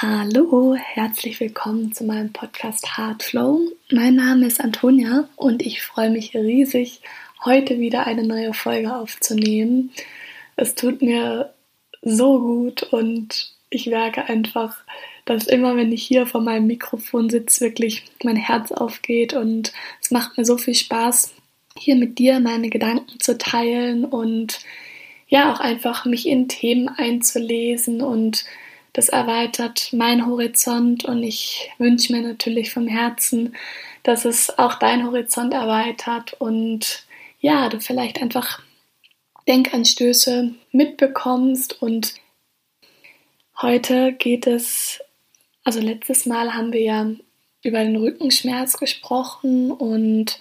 Hallo, herzlich willkommen zu meinem Podcast Heartflow. Mein Name ist Antonia und ich freue mich riesig, heute wieder eine neue Folge aufzunehmen. Es tut mir so gut und ich merke einfach, dass immer, wenn ich hier vor meinem Mikrofon sitze, wirklich mein Herz aufgeht und es macht mir so viel Spaß, hier mit dir meine Gedanken zu teilen und ja, auch einfach mich in Themen einzulesen und das erweitert mein Horizont und ich wünsche mir natürlich vom Herzen, dass es auch dein Horizont erweitert und ja, du vielleicht einfach Denkanstöße mitbekommst und heute geht es, also letztes Mal haben wir ja über den Rückenschmerz gesprochen und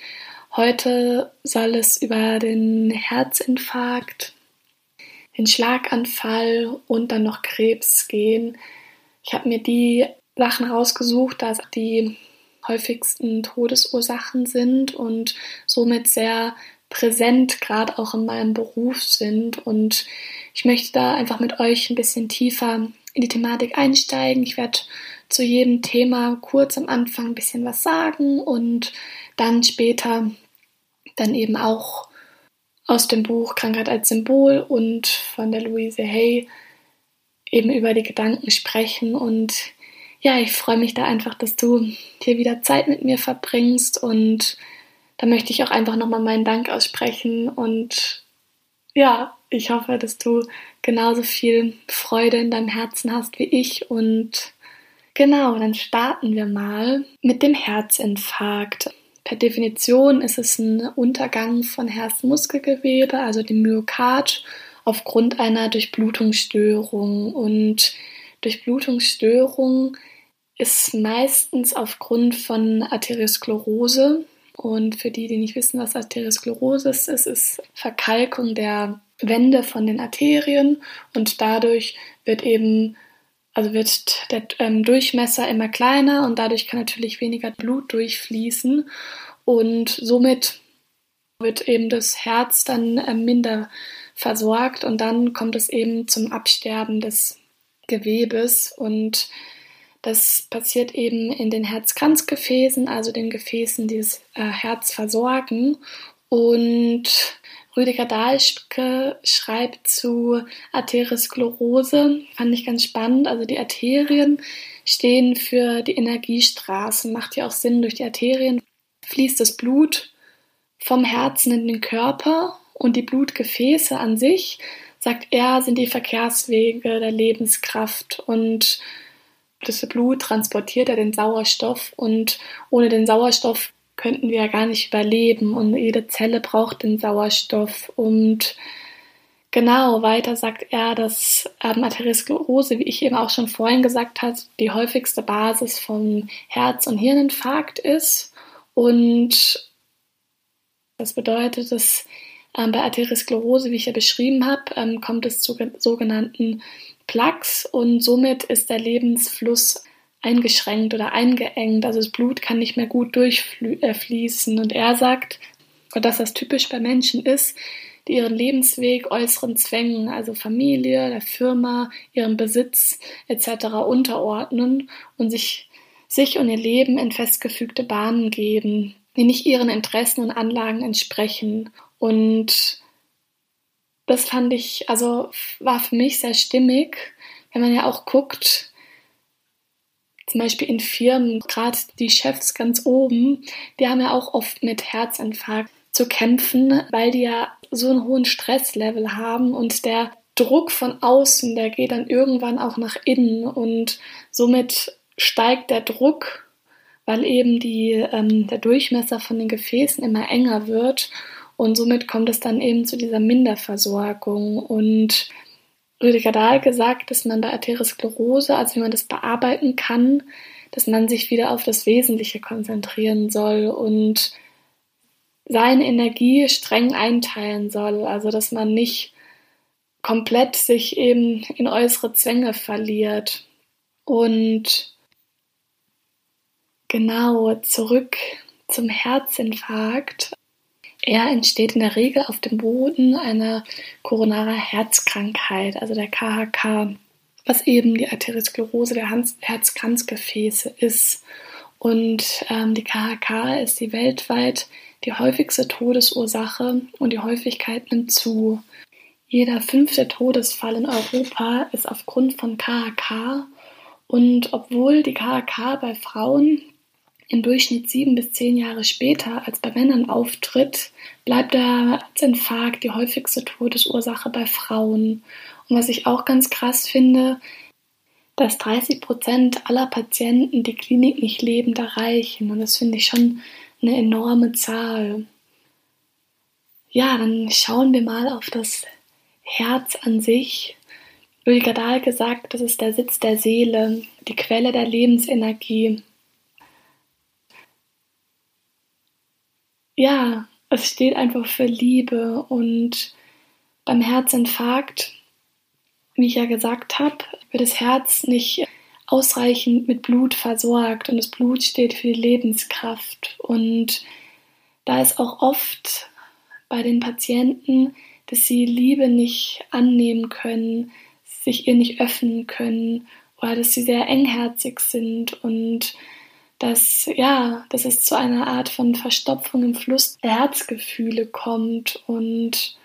heute soll es über den Herzinfarkt den Schlaganfall und dann noch Krebs gehen. Ich habe mir die Sachen rausgesucht, dass die häufigsten Todesursachen sind und somit sehr präsent, gerade auch in meinem Beruf sind. Und ich möchte da einfach mit euch ein bisschen tiefer in die Thematik einsteigen. Ich werde zu jedem Thema kurz am Anfang ein bisschen was sagen und dann später dann eben auch aus dem Buch Krankheit als Symbol und von der Louise Hay eben über die Gedanken sprechen. Und ja, ich freue mich da einfach, dass du hier wieder Zeit mit mir verbringst. Und da möchte ich auch einfach nochmal meinen Dank aussprechen. Und ja, ich hoffe, dass du genauso viel Freude in deinem Herzen hast wie ich. Und genau, dann starten wir mal mit dem Herzinfarkt. Per Definition ist es ein Untergang von Herzmuskelgewebe, also dem Myokard, aufgrund einer Durchblutungsstörung. Und Durchblutungsstörung ist meistens aufgrund von Arteriosklerose. Und für die, die nicht wissen, was Arteriosklerose ist, es ist Verkalkung der Wände von den Arterien und dadurch wird eben also wird der ähm, Durchmesser immer kleiner und dadurch kann natürlich weniger Blut durchfließen. Und somit wird eben das Herz dann äh, minder versorgt und dann kommt es eben zum Absterben des Gewebes. Und das passiert eben in den Herzkranzgefäßen, also den Gefäßen, die das äh, Herz versorgen. Und Rüdiger Dahlschke schreibt zu Arteriosklerose, fand ich ganz spannend. Also die Arterien stehen für die Energiestraßen, macht ja auch Sinn. Durch die Arterien fließt das Blut vom Herzen in den Körper und die Blutgefäße an sich, sagt er, sind die Verkehrswege der Lebenskraft und das Blut transportiert ja den Sauerstoff und ohne den Sauerstoff könnten wir ja gar nicht überleben und jede Zelle braucht den Sauerstoff und Genau, weiter sagt er, dass ähm, Arteriosklerose, wie ich eben auch schon vorhin gesagt habe, die häufigste Basis vom Herz- und Hirninfarkt ist. Und das bedeutet, dass ähm, bei Arteriosklerose, wie ich ja beschrieben habe, ähm, kommt es zu sogenannten Plaques und somit ist der Lebensfluss eingeschränkt oder eingeengt. Also das Blut kann nicht mehr gut durchfließen. Und er sagt, dass das typisch bei Menschen ist, die ihren Lebensweg äußeren Zwängen, also Familie, der Firma, ihrem Besitz etc. unterordnen und sich, sich und ihr Leben in festgefügte Bahnen geben, die nicht ihren Interessen und Anlagen entsprechen. Und das fand ich, also war für mich sehr stimmig, wenn man ja auch guckt, zum Beispiel in Firmen, gerade die Chefs ganz oben, die haben ja auch oft mit Herzinfarkt zu kämpfen, weil die ja so einen hohen Stresslevel haben und der Druck von außen, der geht dann irgendwann auch nach innen und somit steigt der Druck, weil eben die, ähm, der Durchmesser von den Gefäßen immer enger wird und somit kommt es dann eben zu dieser Minderversorgung und Rüdiger Dahl gesagt, dass man bei Arteriosklerose, also wie man das bearbeiten kann, dass man sich wieder auf das Wesentliche konzentrieren soll und seine Energie streng einteilen soll. Also dass man nicht komplett sich eben in äußere Zwänge verliert. Und genau zurück zum Herzinfarkt. Er entsteht in der Regel auf dem Boden einer koronaren Herzkrankheit, also der KHK. was eben die Arteriosklerose der Herzkranzgefäße ist. Und ähm, die KHK ist die weltweit die häufigste Todesursache und die Häufigkeit nimmt zu. Jeder fünfte Todesfall in Europa ist aufgrund von KHK und obwohl die KHK bei Frauen im Durchschnitt sieben bis zehn Jahre später als bei Männern auftritt, bleibt der Herzinfarkt die häufigste Todesursache bei Frauen. Und was ich auch ganz krass finde, dass 30 Prozent aller Patienten die Klinik nicht lebend erreichen. Und das finde ich schon eine enorme Zahl. Ja, dann schauen wir mal auf das Herz an sich. Rüdiger Dahl gesagt, das ist der Sitz der Seele, die Quelle der Lebensenergie. Ja, es steht einfach für Liebe und beim Herzinfarkt wie ich ja gesagt habe, wird das Herz nicht ausreichend mit Blut versorgt und das Blut steht für die Lebenskraft. Und da ist auch oft bei den Patienten, dass sie Liebe nicht annehmen können, sich ihr nicht öffnen können oder dass sie sehr engherzig sind und dass ja, dass es zu einer Art von Verstopfung im Fluss der Herzgefühle kommt. Und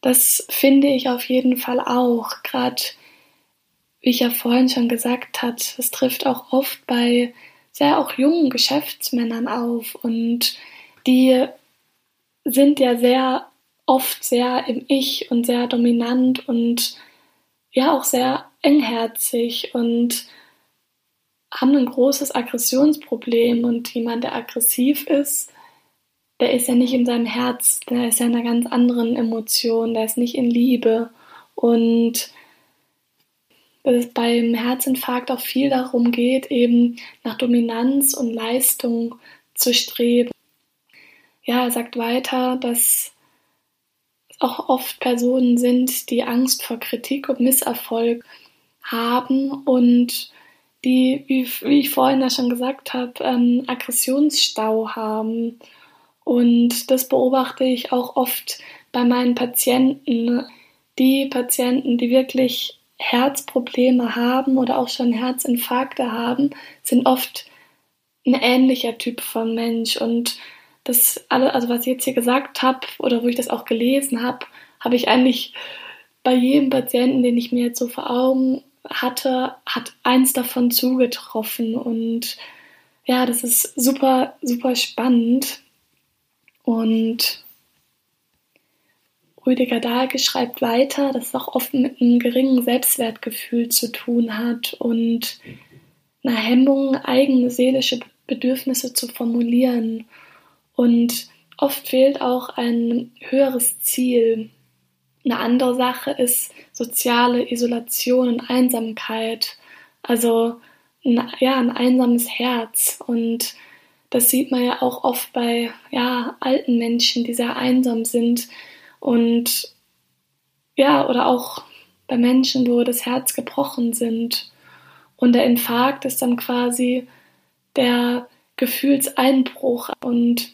das finde ich auf jeden Fall auch. Gerade, wie ich ja vorhin schon gesagt habe, es trifft auch oft bei sehr auch jungen Geschäftsmännern auf. Und die sind ja sehr oft sehr im Ich und sehr dominant und ja auch sehr engherzig. Und haben ein großes Aggressionsproblem und jemand, der aggressiv ist, der ist ja nicht in seinem Herz, der ist ja in einer ganz anderen Emotion, der ist nicht in Liebe. Und dass es beim Herzinfarkt auch viel darum geht, eben nach Dominanz und Leistung zu streben. Ja, er sagt weiter, dass es auch oft Personen sind, die Angst vor Kritik und Misserfolg haben und die, wie, wie ich vorhin ja schon gesagt habe, ähm, Aggressionsstau haben und das beobachte ich auch oft bei meinen Patienten. Die Patienten, die wirklich Herzprobleme haben oder auch schon Herzinfarkte haben, sind oft ein ähnlicher Typ von Mensch. Und das alle, also was ich jetzt hier gesagt habe oder wo ich das auch gelesen habe, habe ich eigentlich bei jedem Patienten, den ich mir jetzt so vor Augen hatte, hat eins davon zugetroffen. Und ja, das ist super, super spannend. Und Rüdiger Dahlke schreibt weiter, dass es auch oft mit einem geringen Selbstwertgefühl zu tun hat und einer Hemmung, eigene seelische Bedürfnisse zu formulieren. Und oft fehlt auch ein höheres Ziel. Eine andere Sache ist soziale Isolation und Einsamkeit. Also ein, ja, ein einsames Herz. Und das sieht man ja auch oft bei ja, alten Menschen, die sehr einsam sind und ja, oder auch bei Menschen, wo das Herz gebrochen sind. Und der Infarkt ist dann quasi der Gefühlseinbruch. Und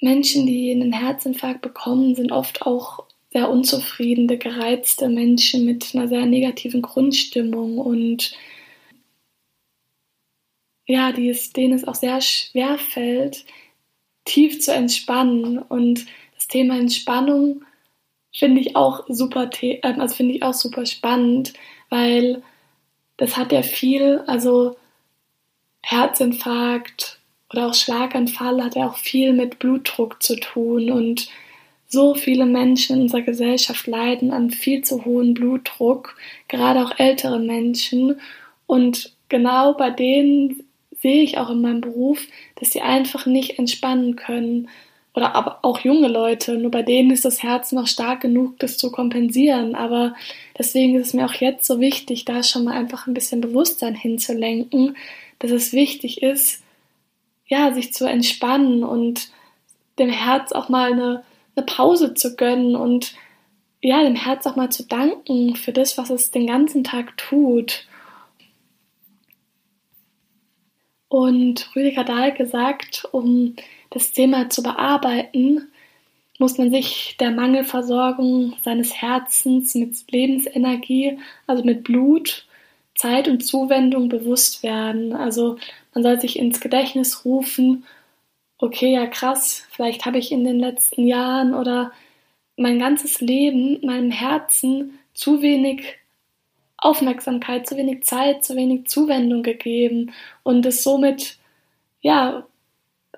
Menschen, die einen Herzinfarkt bekommen, sind oft auch sehr unzufriedene, gereizte Menschen mit einer sehr negativen Grundstimmung und ja, die es, denen es auch sehr schwer fällt, tief zu entspannen. Und das Thema Entspannung finde ich auch super, ähm, also finde ich auch super spannend, weil das hat ja viel, also Herzinfarkt oder auch Schlaganfall hat ja auch viel mit Blutdruck zu tun und so viele Menschen in unserer Gesellschaft leiden an viel zu hohem Blutdruck, gerade auch ältere Menschen. Und genau bei denen sehe ich auch in meinem Beruf, dass sie einfach nicht entspannen können. Oder aber auch junge Leute, nur bei denen ist das Herz noch stark genug, das zu kompensieren. Aber deswegen ist es mir auch jetzt so wichtig, da schon mal einfach ein bisschen Bewusstsein hinzulenken, dass es wichtig ist, ja, sich zu entspannen und dem Herz auch mal eine, eine Pause zu gönnen und ja, dem Herz auch mal zu danken für das, was es den ganzen Tag tut. Und Rüdiger Dahl gesagt, um das Thema zu bearbeiten, muss man sich der Mangelversorgung seines Herzens mit Lebensenergie, also mit Blut, Zeit und Zuwendung bewusst werden. Also man soll sich ins Gedächtnis rufen, okay, ja krass, vielleicht habe ich in den letzten Jahren oder mein ganzes Leben meinem Herzen zu wenig Aufmerksamkeit, zu wenig Zeit, zu wenig Zuwendung gegeben und es somit ja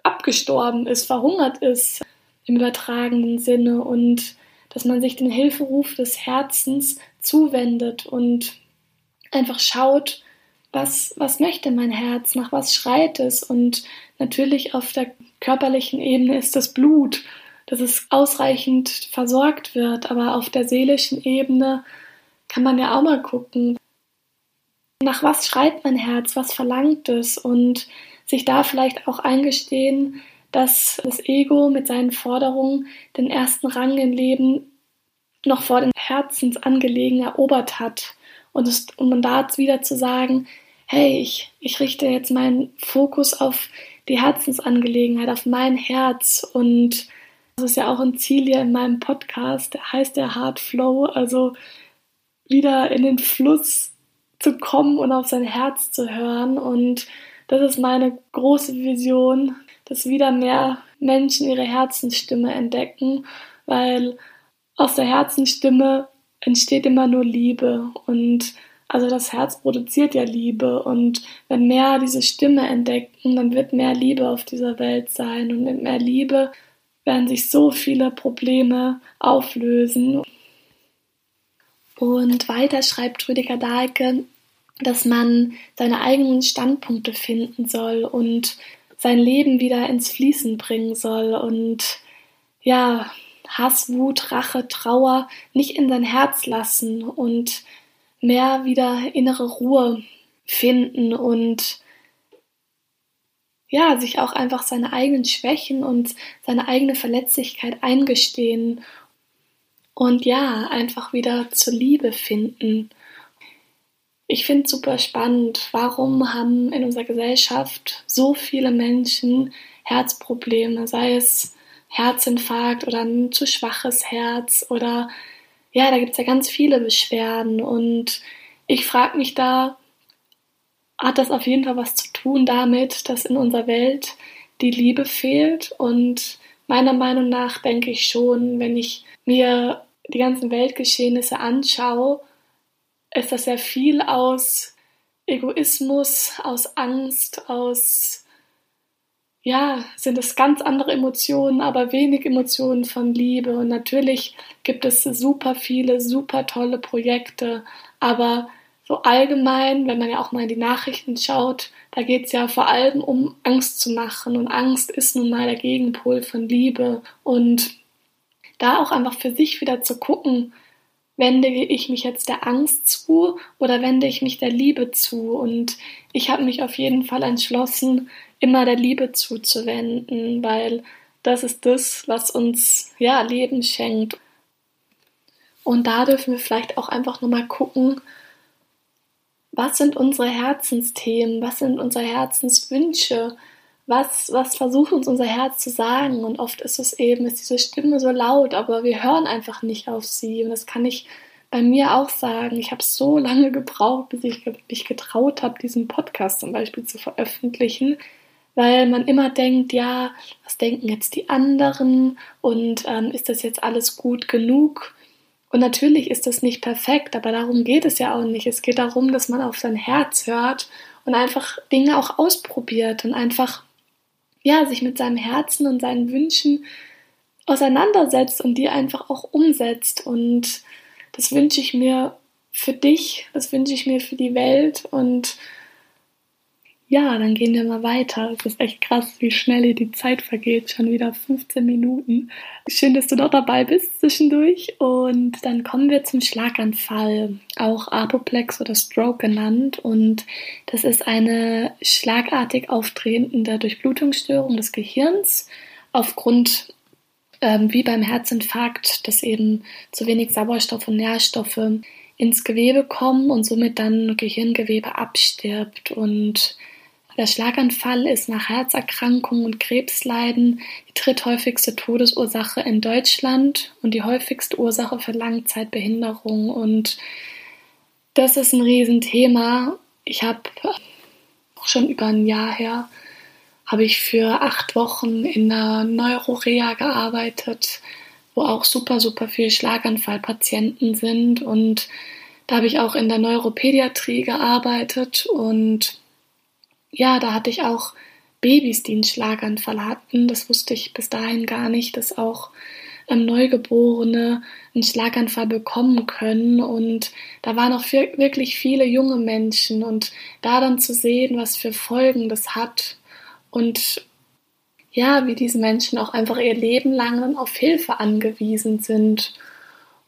abgestorben ist, verhungert ist im übertragenen Sinne und dass man sich den Hilferuf des Herzens zuwendet und einfach schaut, was, was möchte mein Herz, nach was schreit es und natürlich auf der körperlichen Ebene ist das Blut, dass es ausreichend versorgt wird, aber auf der seelischen Ebene kann man ja auch mal gucken, nach was schreit mein Herz, was verlangt es und sich da vielleicht auch eingestehen, dass das Ego mit seinen Forderungen den ersten Rang im Leben noch vor den Herzensangelegenungen erobert hat. Und, es, und man da wieder zu sagen, hey, ich, ich richte jetzt meinen Fokus auf die Herzensangelegenheit, auf mein Herz. Und das ist ja auch ein Ziel hier in meinem Podcast, der heißt der Hard Flow, also wieder in den Fluss zu kommen und auf sein Herz zu hören. Und das ist meine große Vision, dass wieder mehr Menschen ihre Herzensstimme entdecken, weil aus der Herzensstimme entsteht immer nur Liebe und also das Herz produziert ja Liebe und wenn mehr diese Stimme entdecken, dann wird mehr Liebe auf dieser Welt sein und mit mehr Liebe werden sich so viele Probleme auflösen. Und weiter schreibt Rüdiger Dahlke, dass man seine eigenen Standpunkte finden soll und sein Leben wieder ins Fließen bringen soll und ja, Hass, Wut, Rache, Trauer nicht in sein Herz lassen und mehr wieder innere Ruhe finden und ja, sich auch einfach seine eigenen Schwächen und seine eigene Verletzlichkeit eingestehen und ja, einfach wieder zur Liebe finden. Ich finde es super spannend, warum haben in unserer Gesellschaft so viele Menschen Herzprobleme, sei es Herzinfarkt oder ein zu schwaches Herz oder ja, da gibt es ja ganz viele Beschwerden und ich frage mich da, hat das auf jeden Fall was zu tun damit, dass in unserer Welt die Liebe fehlt? Und meiner Meinung nach denke ich schon, wenn ich mir die ganzen Weltgeschehnisse anschaue, ist das sehr viel aus Egoismus, aus Angst, aus ja, sind es ganz andere Emotionen, aber wenig Emotionen von Liebe. Und natürlich gibt es super viele, super tolle Projekte, aber so allgemein, wenn man ja auch mal in die Nachrichten schaut, da geht es ja vor allem um Angst zu machen. Und Angst ist nun mal der Gegenpol von Liebe. Und da auch einfach für sich wieder zu gucken, wende ich mich jetzt der Angst zu oder wende ich mich der Liebe zu? Und ich habe mich auf jeden Fall entschlossen, immer der Liebe zuzuwenden, weil das ist das, was uns ja Leben schenkt. Und da dürfen wir vielleicht auch einfach nochmal gucken, was sind unsere Herzensthemen, was sind unsere Herzenswünsche, was, was versucht uns unser Herz zu sagen? Und oft ist es eben, ist diese Stimme so laut, aber wir hören einfach nicht auf sie. Und das kann ich bei mir auch sagen. Ich habe so lange gebraucht, bis ich mich getraut habe, diesen Podcast zum Beispiel zu veröffentlichen, weil man immer denkt, ja, was denken jetzt die anderen und ähm, ist das jetzt alles gut genug? Und natürlich ist das nicht perfekt, aber darum geht es ja auch nicht. Es geht darum, dass man auf sein Herz hört und einfach Dinge auch ausprobiert und einfach ja, sich mit seinem Herzen und seinen Wünschen auseinandersetzt und die einfach auch umsetzt. Und das wünsche ich mir für dich, das wünsche ich mir für die Welt und ja, dann gehen wir mal weiter. Es ist echt krass, wie schnell hier die Zeit vergeht. Schon wieder 15 Minuten. Schön, dass du noch dabei bist zwischendurch. Und dann kommen wir zum Schlaganfall, auch Apoplex oder Stroke genannt. Und das ist eine schlagartig auftretende Durchblutungsstörung des Gehirns aufgrund ähm, wie beim Herzinfarkt, dass eben zu wenig Sauerstoff und Nährstoffe ins Gewebe kommen und somit dann Gehirngewebe abstirbt und Der Schlaganfall ist nach Herzerkrankungen und Krebsleiden die dritthäufigste Todesursache in Deutschland und die häufigste Ursache für Langzeitbehinderung. Und das ist ein Riesenthema. Ich habe schon über ein Jahr her habe ich für acht Wochen in einer Neurorea gearbeitet, wo auch super, super viele Schlaganfallpatienten sind. Und da habe ich auch in der Neuropädiatrie gearbeitet. Und ja, da hatte ich auch Babys, die einen Schlaganfall hatten. Das wusste ich bis dahin gar nicht, dass auch ähm, Neugeborene einen Schlaganfall bekommen können. Und da waren auch wirklich viele junge Menschen. Und da dann zu sehen, was für Folgen das hat und ja, wie diese Menschen auch einfach ihr Leben lang dann auf Hilfe angewiesen sind.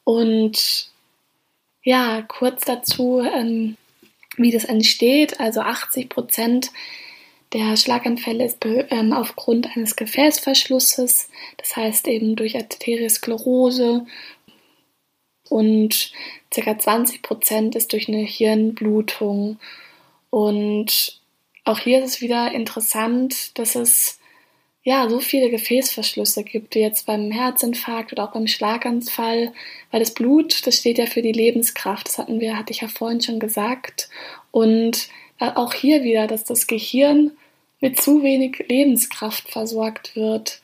Und ja, kurz dazu, ähm, wie das entsteht. Also 80 Prozent der Schlaganfälle ist ähm, aufgrund eines Gefäßverschlusses, das heißt eben durch Arteriosklerose und ca. 20 Prozent ist durch eine Hirnblutung. Und auch hier ist es wieder interessant, dass es ja so viele Gefäßverschlüsse gibt, wie jetzt beim Herzinfarkt oder auch beim Schlaganfall, weil das Blut, das steht ja für die Lebenskraft. Das hatten wir, hatte ich ja vorhin schon gesagt. Und äh, auch hier wieder, dass das Gehirn mit zu wenig Lebenskraft versorgt wird.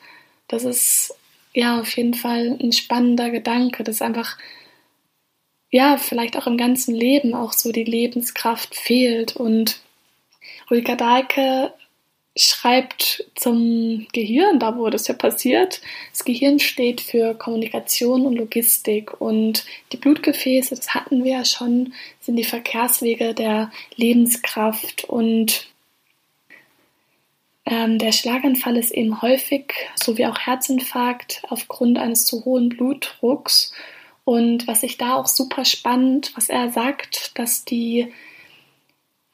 Das ist ja auf jeden Fall ein spannender Gedanke, dass einfach ja vielleicht auch im ganzen Leben auch so die Lebenskraft fehlt und Ulrika Dahlke schreibt zum Gehirn, da wo das ja passiert. Das Gehirn steht für Kommunikation und Logistik und die Blutgefäße, das hatten wir ja schon, sind die Verkehrswege der Lebenskraft und ähm, der Schlaganfall ist eben häufig, so wie auch Herzinfarkt, aufgrund eines zu hohen Blutdrucks. Und was ich da auch super spannend, was er sagt, dass die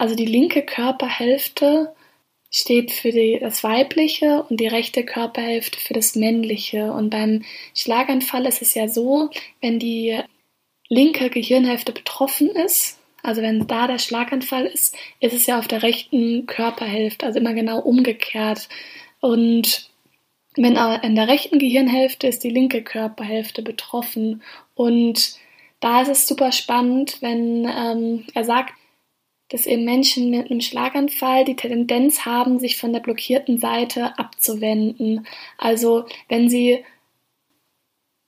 also die linke Körperhälfte steht für die, das Weibliche und die rechte Körperhälfte für das Männliche. Und beim Schlaganfall ist es ja so, wenn die linke Gehirnhälfte betroffen ist, also wenn da der Schlaganfall ist, ist es ja auf der rechten Körperhälfte, also immer genau umgekehrt. Und wenn in der rechten Gehirnhälfte ist die linke Körperhälfte betroffen. Und da ist es super spannend, wenn ähm, er sagt, dass eben Menschen mit einem Schlaganfall die Tendenz haben, sich von der blockierten Seite abzuwenden. Also wenn sie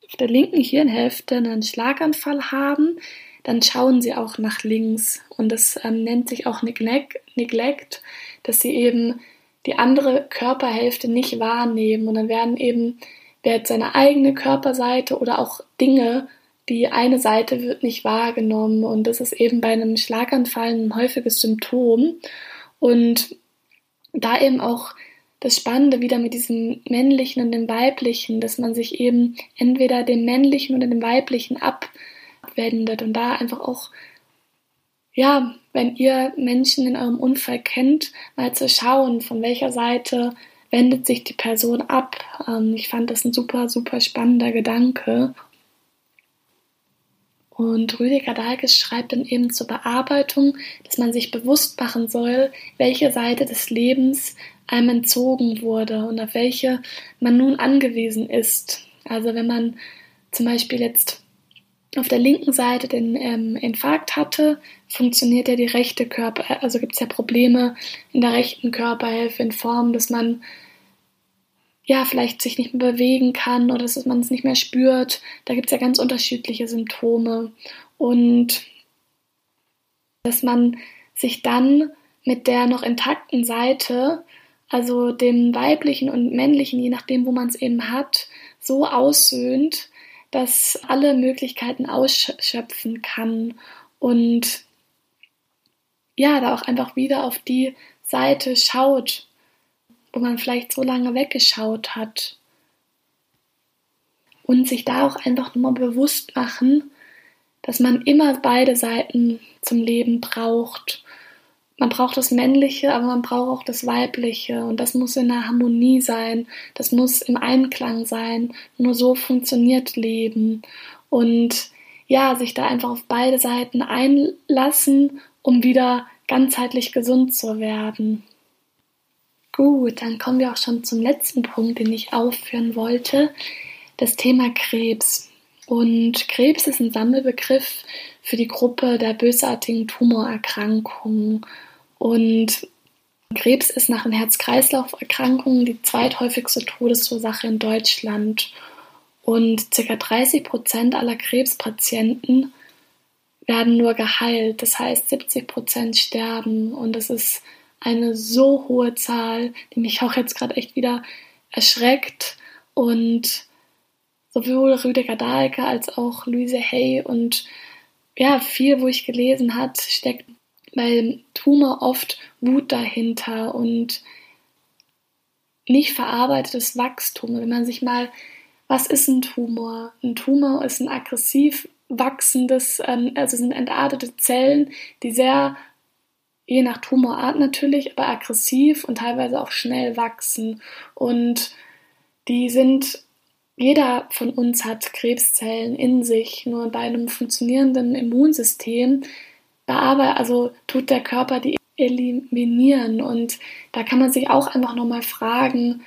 auf der linken Hirnhälfte einen Schlaganfall haben, dann schauen sie auch nach links. Und das ähm, nennt sich auch Neglect, dass sie eben die andere Körperhälfte nicht wahrnehmen. Und dann werden eben, wird seine eigene Körperseite oder auch Dinge die eine Seite wird nicht wahrgenommen und das ist eben bei einem Schlaganfall ein häufiges Symptom und da eben auch das Spannende wieder mit diesem männlichen und dem weiblichen, dass man sich eben entweder dem männlichen oder dem weiblichen abwendet und da einfach auch ja, wenn ihr Menschen in eurem Unfall kennt, mal zu schauen, von welcher Seite wendet sich die Person ab. Ähm, ich fand das ein super, super spannender Gedanke. Und Rüdiger Dahlkes schreibt dann eben zur Bearbeitung, dass man sich bewusst machen soll, welche Seite des Lebens einem entzogen wurde und auf welche man nun angewiesen ist. Also wenn man zum Beispiel jetzt auf der linken Seite den ähm, Infarkt hatte, funktioniert ja die rechte Körper, also gibt es ja Probleme in der rechten Körperhälfte in Form, dass man ja, vielleicht sich nicht mehr bewegen kann oder dass man es nicht mehr spürt. Da gibt es ja ganz unterschiedliche Symptome. Und dass man sich dann mit der noch intakten Seite, also dem weiblichen und männlichen, je nachdem, wo man es eben hat, so aussöhnt, dass alle Möglichkeiten ausschöpfen kann und ja, da auch einfach wieder auf die Seite schaut, wo man vielleicht so lange weggeschaut hat. Und sich da auch einfach nur bewusst machen, dass man immer beide Seiten zum Leben braucht. Man braucht das Männliche, aber man braucht auch das Weibliche. Und das muss in der Harmonie sein. Das muss im Einklang sein. Nur so funktioniert Leben. Und ja, sich da einfach auf beide Seiten einlassen, um wieder ganzheitlich gesund zu werden. Gut, dann kommen wir auch schon zum letzten Punkt, den ich aufführen wollte, das Thema Krebs. Und Krebs ist ein Sammelbegriff für die Gruppe der bösartigen Tumorerkrankungen. Und Krebs ist nach den Herz-Kreislauf-Erkrankungen die zweithäufigste Todesursache in Deutschland. Und ca. 30 Prozent aller Krebspatienten werden nur geheilt. Das heißt, 70 Prozent sterben. Und das ist eine so hohe Zahl, die mich auch jetzt gerade echt wieder erschreckt. Und sowohl Rüdiger Dahlke als auch Luise Hay und ja, viel, wo ich gelesen hat, steckt beim Tumor oft Wut dahinter und nicht verarbeitetes Wachstum. Wenn man sich mal, was ist ein Tumor? Ein Tumor ist ein aggressiv wachsendes, ähm, also sind entartete Zellen, die sehr je nach Tumorart natürlich, aber aggressiv und teilweise auch schnell wachsen. Und die sind, jeder von uns hat Krebszellen in sich, nur bei einem funktionierenden Immunsystem bearbeitet, also tut der Körper die eliminieren. Und da kann man sich auch einfach nochmal fragen,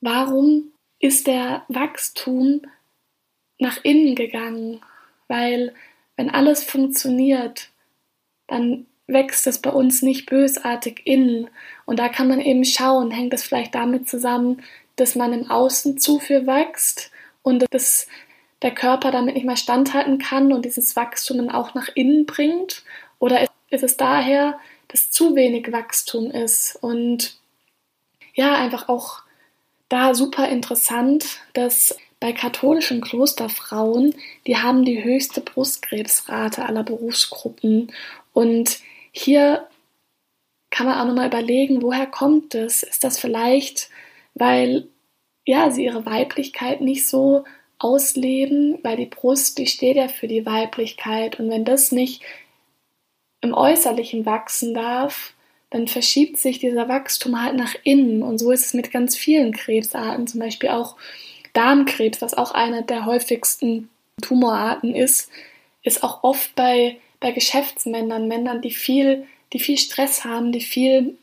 warum ist der Wachstum nach innen gegangen? Weil wenn alles funktioniert, dann wächst es bei uns nicht bösartig innen. Und da kann man eben schauen, hängt es vielleicht damit zusammen, dass man im Außen zu viel wächst und dass der Körper damit nicht mehr standhalten kann und dieses Wachstum auch nach innen bringt? Oder ist es daher, dass zu wenig Wachstum ist? Und ja, einfach auch da super interessant, dass bei katholischen Klosterfrauen, die haben die höchste Brustkrebsrate aller Berufsgruppen und hier kann man auch nochmal überlegen, woher kommt es? Ist das vielleicht, weil ja, sie ihre Weiblichkeit nicht so ausleben, weil die Brust, die steht ja für die Weiblichkeit. Und wenn das nicht im Äußerlichen wachsen darf, dann verschiebt sich dieser Wachstum halt nach innen. Und so ist es mit ganz vielen Krebsarten, zum Beispiel auch Darmkrebs, was auch eine der häufigsten Tumorarten ist, ist auch oft bei bei Geschäftsmännern, Männern, die viel, die viel Stress haben, die viel,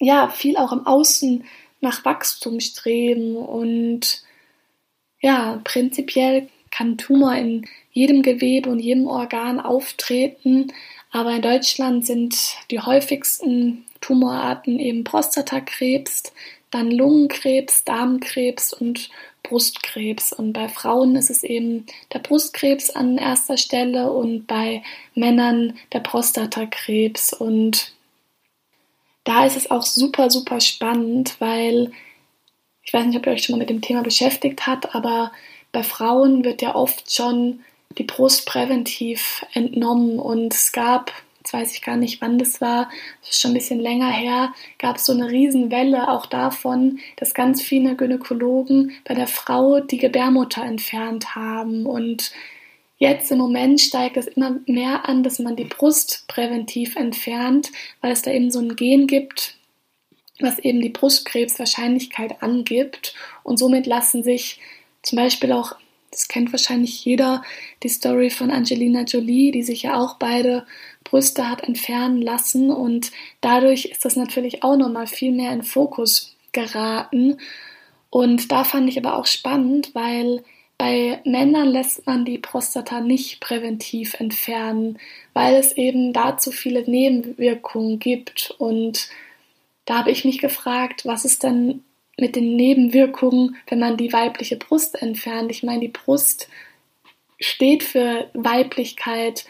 ja, viel auch im Außen nach Wachstum streben und ja, prinzipiell kann Tumor in jedem Gewebe und jedem Organ auftreten, aber in Deutschland sind die häufigsten Tumorarten eben Prostatakrebs, dann Lungenkrebs, Darmkrebs und Brustkrebs. Und bei Frauen ist es eben der Brustkrebs an erster Stelle und bei Männern der Prostatakrebs. Und da ist es auch super, super spannend, weil ich weiß nicht, ob ihr euch schon mal mit dem Thema beschäftigt habt, aber bei Frauen wird ja oft schon die Brust präventiv entnommen und es gab jetzt weiß ich gar nicht, wann das war, das ist schon ein bisschen länger her, gab es so eine Riesenwelle auch davon, dass ganz viele Gynäkologen bei der Frau die Gebärmutter entfernt haben. Und jetzt im Moment steigt es immer mehr an, dass man die Brust präventiv entfernt, weil es da eben so ein Gen gibt, was eben die Brustkrebswahrscheinlichkeit angibt. Und somit lassen sich zum Beispiel auch das kennt wahrscheinlich jeder, die Story von Angelina Jolie, die sich ja auch beide Brüste hat entfernen lassen und dadurch ist das natürlich auch nochmal viel mehr in Fokus geraten. Und da fand ich aber auch spannend, weil bei Männern lässt man die Prostata nicht präventiv entfernen, weil es eben dazu viele Nebenwirkungen gibt. Und da habe ich mich gefragt, was ist denn mit den Nebenwirkungen, wenn man die weibliche Brust entfernt? Ich meine, die Brust steht für Weiblichkeit,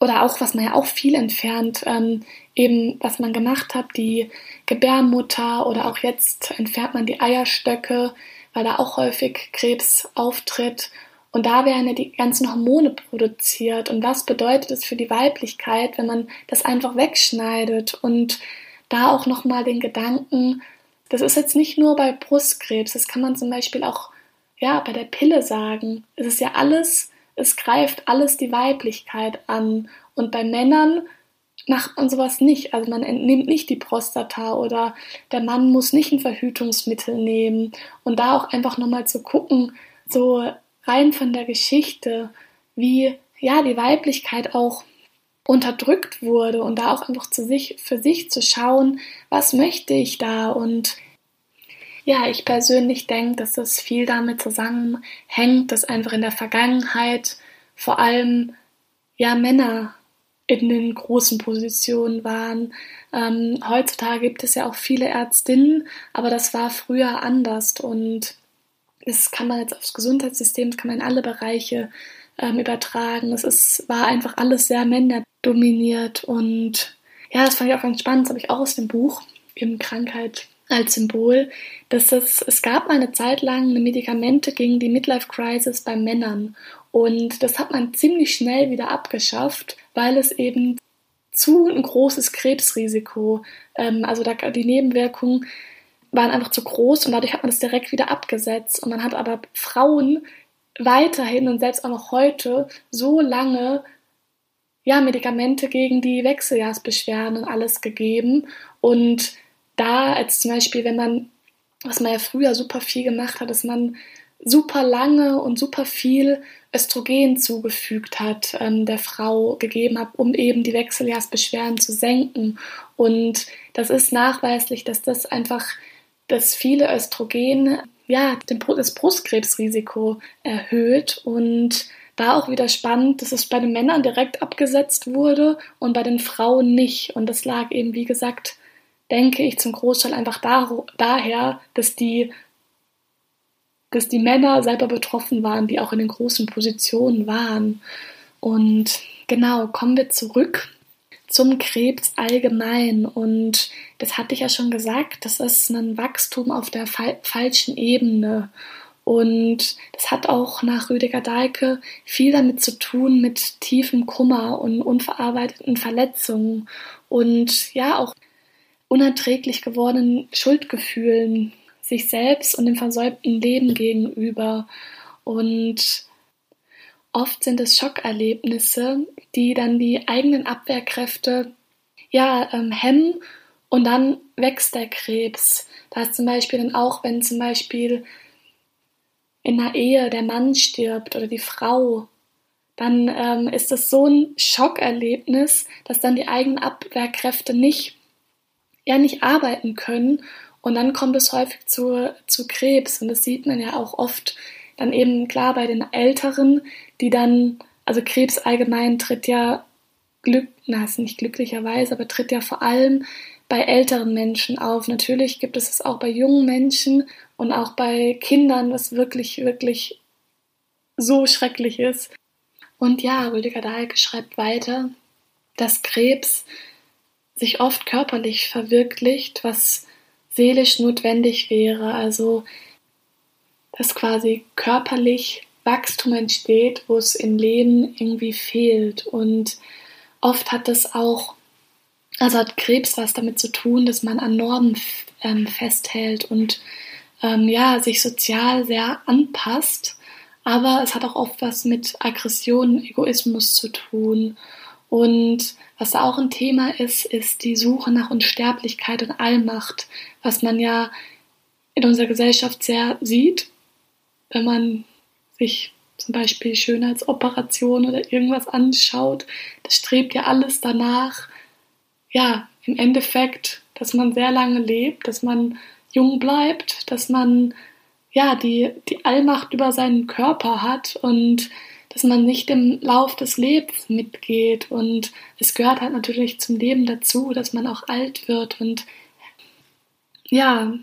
oder auch, was man ja auch viel entfernt, ähm, eben was man gemacht hat, die Gebärmutter oder auch jetzt entfernt man die Eierstöcke, weil da auch häufig Krebs auftritt. Und da werden ja die ganzen Hormone produziert. Und was bedeutet es für die Weiblichkeit, wenn man das einfach wegschneidet? Und da auch nochmal den Gedanken, das ist jetzt nicht nur bei Brustkrebs, das kann man zum Beispiel auch ja, bei der Pille sagen. Es ist ja alles es greift alles die Weiblichkeit an. Und bei Männern macht man sowas nicht. Also man entnimmt nicht die Prostata oder der Mann muss nicht ein Verhütungsmittel nehmen. Und da auch einfach nochmal zu gucken, so rein von der Geschichte, wie ja die Weiblichkeit auch unterdrückt wurde und da auch einfach zu sich, für sich zu schauen, was möchte ich da und ja, ich persönlich denke, dass das viel damit zusammenhängt, dass einfach in der Vergangenheit vor allem ja Männer in den großen Positionen waren. Ähm, heutzutage gibt es ja auch viele Ärztinnen, aber das war früher anders und das kann man jetzt aufs Gesundheitssystem, das kann man in alle Bereiche ähm, übertragen. Es ist, war einfach alles sehr männerdominiert und ja, das fand ich auch ganz spannend, das habe ich auch aus dem Buch, eben Krankheit als Symbol, dass es, es gab eine Zeit lang Medikamente gegen die Midlife Crisis bei Männern und das hat man ziemlich schnell wieder abgeschafft, weil es eben zu ein großes Krebsrisiko, ähm, also da, die Nebenwirkungen waren einfach zu groß und dadurch hat man das direkt wieder abgesetzt und man hat aber Frauen weiterhin und selbst auch noch heute so lange ja, Medikamente gegen die Wechseljahrsbeschwerden und alles gegeben. Und da, als zum Beispiel, wenn man, was man ja früher super viel gemacht hat, dass man super lange und super viel Östrogen zugefügt hat, ähm, der Frau gegeben hat, um eben die Wechseljahrsbeschwerden zu senken. Und das ist nachweislich, dass das einfach, dass viele Östrogen ja, das Brustkrebsrisiko erhöht und da auch wieder spannend, dass es bei den Männern direkt abgesetzt wurde und bei den Frauen nicht. Und das lag eben, wie gesagt, denke ich, zum Großteil einfach da, daher, dass die, dass die Männer selber betroffen waren, die auch in den großen Positionen waren. Und genau, kommen wir zurück zum Krebs allgemein. Und das hatte ich ja schon gesagt, das ist ein Wachstum auf der fa falschen Ebene. Und das hat auch nach Rüdiger Dahlke viel damit zu tun mit tiefem Kummer und unverarbeiteten Verletzungen und ja auch unerträglich gewordenen Schuldgefühlen sich selbst und dem versäumten Leben gegenüber. Und Oft sind es Schockerlebnisse, die dann die eigenen Abwehrkräfte ja, ähm, hemmen und dann wächst der Krebs. Da ist zum Beispiel dann auch, wenn zum Beispiel in einer Ehe der Mann stirbt oder die Frau, dann ähm, ist das so ein Schockerlebnis, dass dann die eigenen Abwehrkräfte nicht, ja, nicht arbeiten können und dann kommt es häufig zu, zu Krebs und das sieht man ja auch oft dann eben klar bei den Älteren, die dann, also Krebs allgemein tritt ja Glück, na, ist nicht glücklicherweise, aber tritt ja vor allem bei älteren Menschen auf. Natürlich gibt es es auch bei jungen Menschen und auch bei Kindern, was wirklich, wirklich so schrecklich ist. Und ja, Rüdiger Dahlke schreibt weiter, dass Krebs sich oft körperlich verwirklicht, was seelisch notwendig wäre. Also dass quasi körperlich Wachstum entsteht, wo es im Leben irgendwie fehlt. Und oft hat das auch, also hat Krebs was damit zu tun, dass man an Normen ähm, festhält und ähm, ja, sich sozial sehr anpasst. Aber es hat auch oft was mit Aggression, Egoismus zu tun. Und was auch ein Thema ist, ist die Suche nach Unsterblichkeit und Allmacht, was man ja in unserer Gesellschaft sehr sieht wenn man sich zum Beispiel Schönheitsoperation oder irgendwas anschaut, das strebt ja alles danach, ja, im Endeffekt, dass man sehr lange lebt, dass man jung bleibt, dass man ja die, die Allmacht über seinen Körper hat und dass man nicht im Lauf des Lebens mitgeht. Und es gehört halt natürlich zum Leben dazu, dass man auch alt wird. Und ja,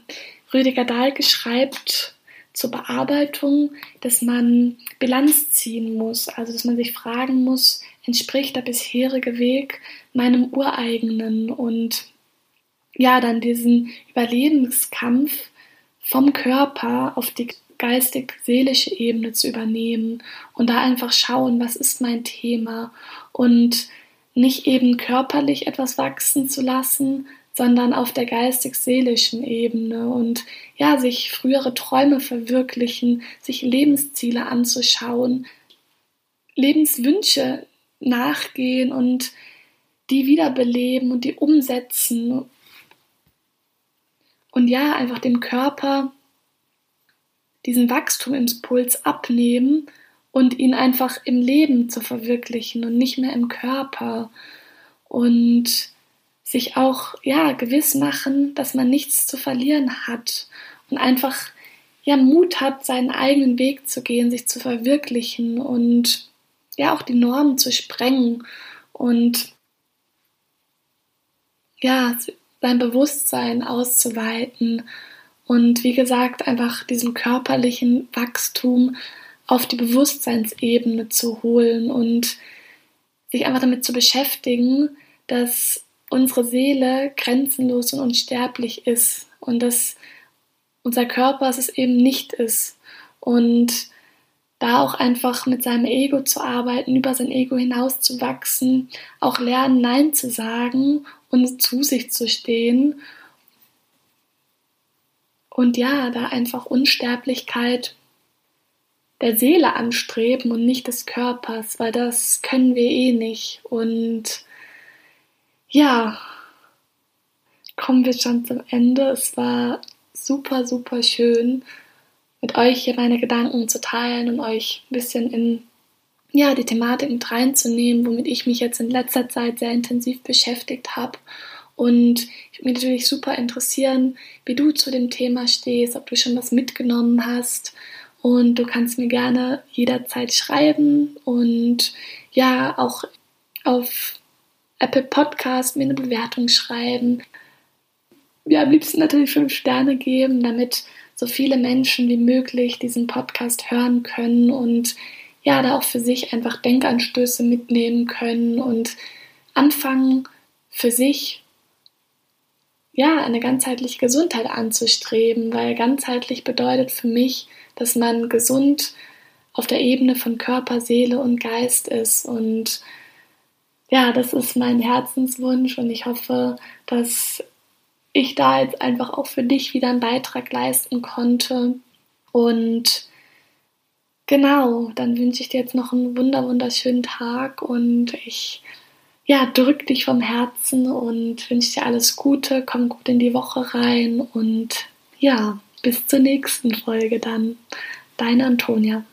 Rüdiger Dahlke schreibt zur Bearbeitung, dass man Bilanz ziehen muss, also dass man sich fragen muss, entspricht der bisherige Weg meinem ureigenen und ja, dann diesen Überlebenskampf vom Körper auf die geistig-seelische Ebene zu übernehmen und da einfach schauen, was ist mein Thema und nicht eben körperlich etwas wachsen zu lassen, sondern auf der geistig-seelischen Ebene und ja, sich frühere Träume verwirklichen, sich Lebensziele anzuschauen, Lebenswünsche nachgehen und die wiederbeleben und die umsetzen. Und ja, einfach dem Körper diesen Wachstumimpuls abnehmen und ihn einfach im Leben zu verwirklichen und nicht mehr im Körper. Und sich auch ja gewiss machen, dass man nichts zu verlieren hat und einfach ja Mut hat, seinen eigenen Weg zu gehen, sich zu verwirklichen und ja auch die Normen zu sprengen und ja sein Bewusstsein auszuweiten und wie gesagt einfach diesen körperlichen Wachstum auf die Bewusstseinsebene zu holen und sich einfach damit zu beschäftigen, dass unsere Seele grenzenlos und unsterblich ist und dass unser Körper es eben nicht ist. Und da auch einfach mit seinem Ego zu arbeiten, über sein Ego hinaus zu wachsen, auch lernen, Nein zu sagen und zu sich zu stehen. Und ja, da einfach Unsterblichkeit der Seele anstreben und nicht des Körpers, weil das können wir eh nicht. Und ja, kommen wir schon zum Ende. Es war super, super schön, mit euch hier meine Gedanken zu teilen und euch ein bisschen in ja, die Thematik mit reinzunehmen, womit ich mich jetzt in letzter Zeit sehr intensiv beschäftigt habe. Und ich würde mich natürlich super interessieren, wie du zu dem Thema stehst, ob du schon was mitgenommen hast. Und du kannst mir gerne jederzeit schreiben und ja, auch auf Apple Podcast mir eine Bewertung schreiben. Ja, am liebsten natürlich fünf Sterne geben, damit so viele Menschen wie möglich diesen Podcast hören können und ja, da auch für sich einfach Denkanstöße mitnehmen können und anfangen für sich ja, eine ganzheitliche Gesundheit anzustreben, weil ganzheitlich bedeutet für mich, dass man gesund auf der Ebene von Körper, Seele und Geist ist und ja, das ist mein Herzenswunsch und ich hoffe, dass ich da jetzt einfach auch für dich wieder einen Beitrag leisten konnte. Und genau, dann wünsche ich dir jetzt noch einen wunder wunderschönen Tag und ich ja, drück dich vom Herzen und wünsche dir alles Gute, komm gut in die Woche rein und ja, bis zur nächsten Folge dann. Deine Antonia.